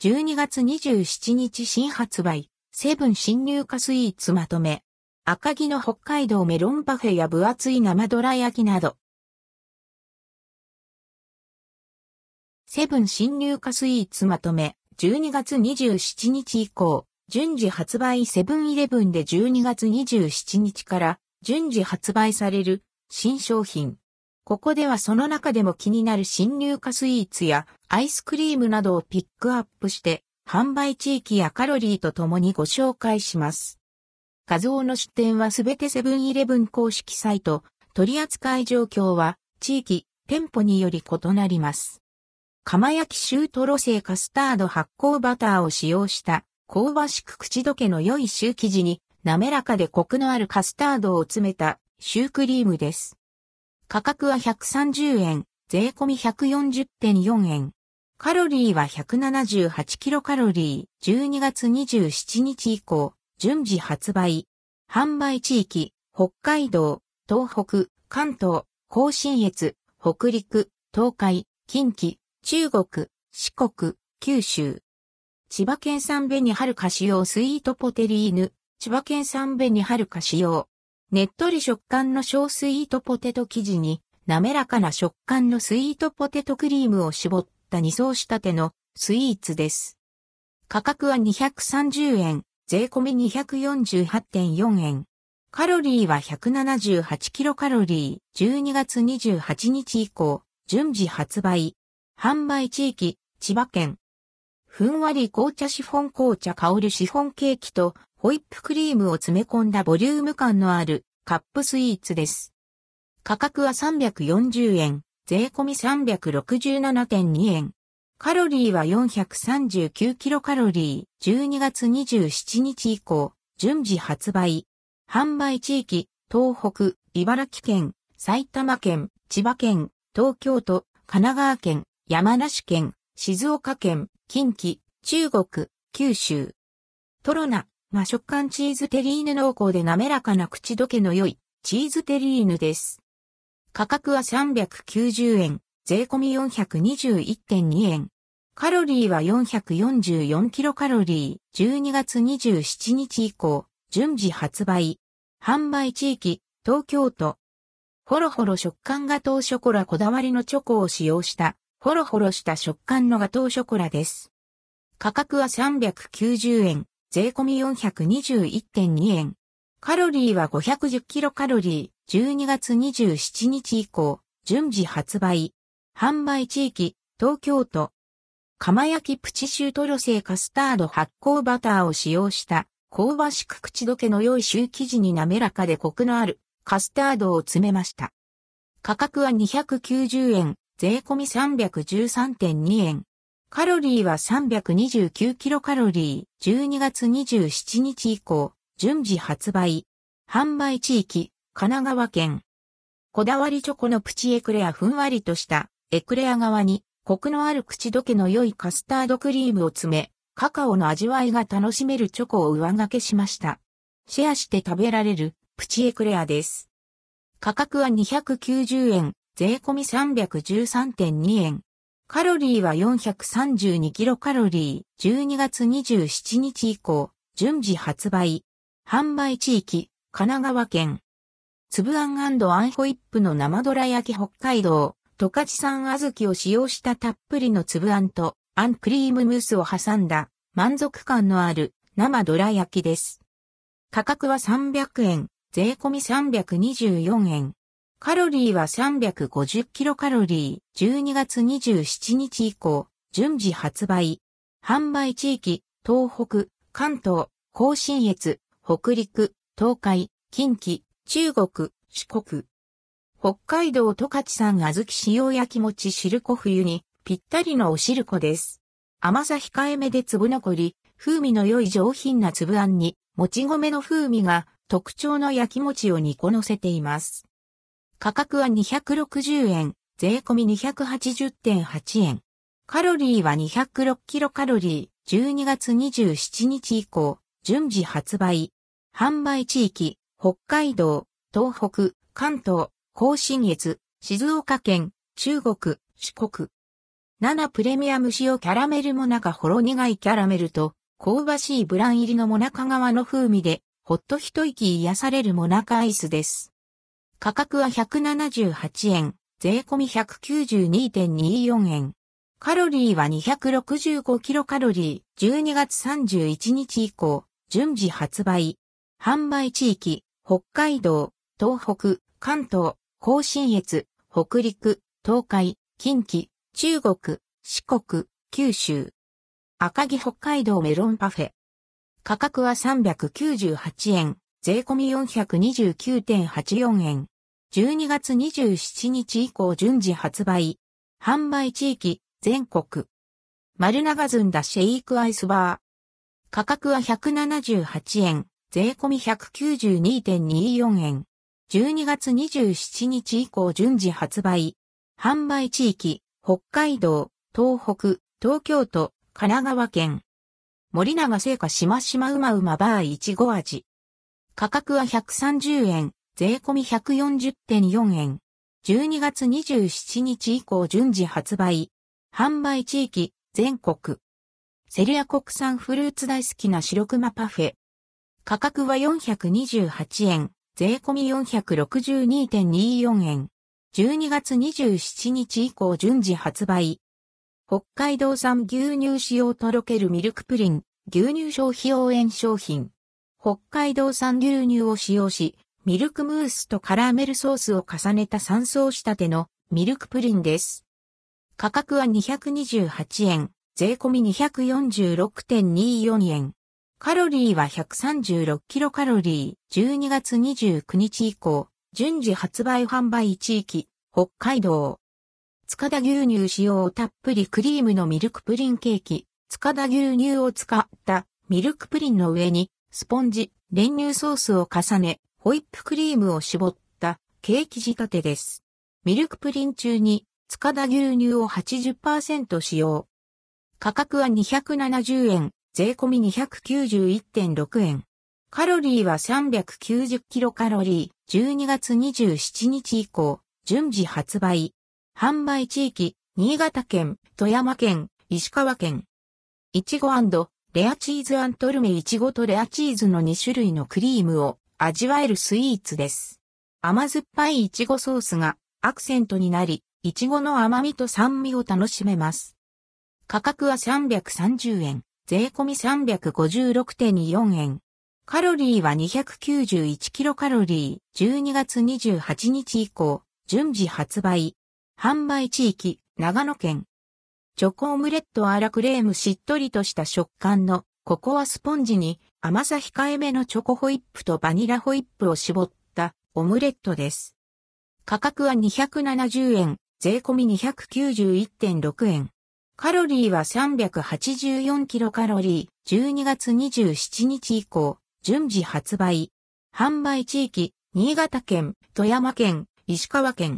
12月27日新発売、セブン新入荷スイーツまとめ。赤城の北海道メロンパフェや分厚い生ドラ焼きなど。セブン新入荷スイーツまとめ、12月27日以降、順次発売セブンイレブンで12月27日から順次発売される新商品。ここではその中でも気になる新入荷スイーツやアイスクリームなどをピックアップして販売地域やカロリーとともにご紹介します。画像の出展はすべてセブンイレブン公式サイト、取扱い状況は地域、店舗により異なります。釜焼きシュートロ製カスタード発酵バターを使用した香ばしく口どけの良いシュー生地に滑らかでコクのあるカスタードを詰めたシュークリームです。価格は130円、税込み140.4円。カロリーは178キロカロリー、12月27日以降、順次発売。販売地域、北海道、東北、関東、甲信越、北陸、東海、近畿、中国、四国、九州。千葉県産紅はるか使用スイートポテリーヌ、千葉県産紅はるか使用。ねっとり食感の小スイートポテト生地に、滑らかな食感のスイートポテトクリームを絞った二層仕立てのスイーツです。価格は230円。税込み248.4円。カロリーは178キロカロリー、12月28日以降、順次発売。販売地域、千葉県。ふんわり紅茶シフォン紅茶香るシフォンケーキとホイップクリームを詰め込んだボリューム感のあるカップスイーツです。価格は340円、税込み367.2円。カロリーは439キロカロリー、12月27日以降、順次発売。販売地域、東北、茨城県、埼玉県、千葉県、東京都、神奈川県、山梨県、静岡県、近畿、中国、九州。トロナ、和食感チーズテリーヌ濃厚で滑らかな口どけの良いチーズテリーヌです。価格は390円、税込み421.2円。カロリーは444キロカロリー、12月27日以降、順次発売。販売地域、東京都。ホロホロ食感ガトーショコラこだわりのチョコを使用した、ホロホロした食感のガトーショコラです。価格は390円、税込み421.2円。カロリーは510キロカロリー、12月27日以降、順次発売。販売地域、東京都。釜焼きプチシュートロ製カスタード発酵バターを使用した香ばしく口どけの良いシュー生地に滑らかでコクのあるカスタードを詰めました。価格は290円、税込み313.2円。カロリーは329キロカロリー、12月27日以降、順次発売。販売地域、神奈川県。こだわりチョコのプチエクレアふんわりとしたエクレア側に、コクのある口どけの良いカスタードクリームを詰め、カカオの味わいが楽しめるチョコを上掛けしました。シェアして食べられるプチエクレアです。価格は290円、税込み313.2円。カロリーは432キロカロリー、12月27日以降、順次発売。販売地域、神奈川県。粒あんあんホイップの生ドラ焼き北海道。十勝産小豆を使用したたっぷりの粒あんと、あんクリームムースを挟んだ、満足感のある生ドラ焼きです。価格は300円、税込み324円。カロリーは350キロカロリー、12月27日以降、順次発売。販売地域、東北、関東、甲信越、北陸、東海、近畿、中国、四国。北海道十勝産小豆塩焼き餅汁粉冬にぴったりのお汁粉です。甘さ控えめで粒残り、風味の良い上品な粒あんに、もち米の風味が特徴の焼き餅を2個乗せています。価格は260円、税込み280.8円。カロリーは206キロカロリー、12月27日以降、順次発売。販売地域、北海道、東北、関東、甲信越、静岡県、中国、四国。7プレミアム塩キャラメルモナカほろ苦いキャラメルと、香ばしいブラン入りのモナカ側の風味で、ほっと一息癒されるモナカアイスです。価格は178円、税込み192.24円。カロリーは265キロカロリー、12月31日以降、順次発売。販売地域、北海道、東北、関東、甲信越、北陸、東海、近畿、中国、四国、九州。赤城北海道メロンパフェ。価格は398円、税込み429.84円。12月27日以降順次発売。販売地域、全国。丸長ずんだシェイクアイスバー。価格は178円、税込み192.24円。12月27日以降順次発売。販売地域、北海道、東北、東京都、神奈川県。森永製菓しましまうまうまバーいちご味。価格は130円、税込み140.4円。12月27日以降順次発売。販売地域、全国。セリア国産フルーツ大好きな白熊パフェ。価格は428円、税込み462.24円。12月27日以降順次発売。北海道産牛乳使用とろけるミルクプリン、牛乳消費応援商品。北海道産牛乳を使用し、ミルクムースとカラーメルソースを重ねた3層仕立てのミルクプリンです。価格は228円、税込み246.24円。カロリーは136キロカロリー、12月29日以降、順次発売販売地域、北海道。塚田牛乳使用たっぷりクリームのミルクプリンケーキ、塚田牛乳を使ったミルクプリンの上に、スポンジ、練乳ソースを重ね、ホイップクリームを絞ったケーキ仕立てです。ミルクプリン中に塚田牛乳を80%使用。価格は270円、税込み291.6円。カロリーは390キロカロリー、12月27日以降、順次発売。販売地域、新潟県、富山県、石川県。いちごレアチーズアントルメいちごとレアチーズの2種類のクリームを味わえるスイーツです。甘酸っぱいいちごソースがアクセントになり、いちごの甘みと酸味を楽しめます。価格は330円、税込み356.24円。カロリーは291キロカロリー、12月28日以降、順次発売。販売地域、長野県。チョコオムレットアラクレームしっとりとした食感のココアスポンジに甘さ控えめのチョコホイップとバニラホイップを絞ったオムレットです。価格は270円、税込み291.6円。カロリーは384キロカロリー、12月27日以降、順次発売。販売地域、新潟県、富山県、石川県。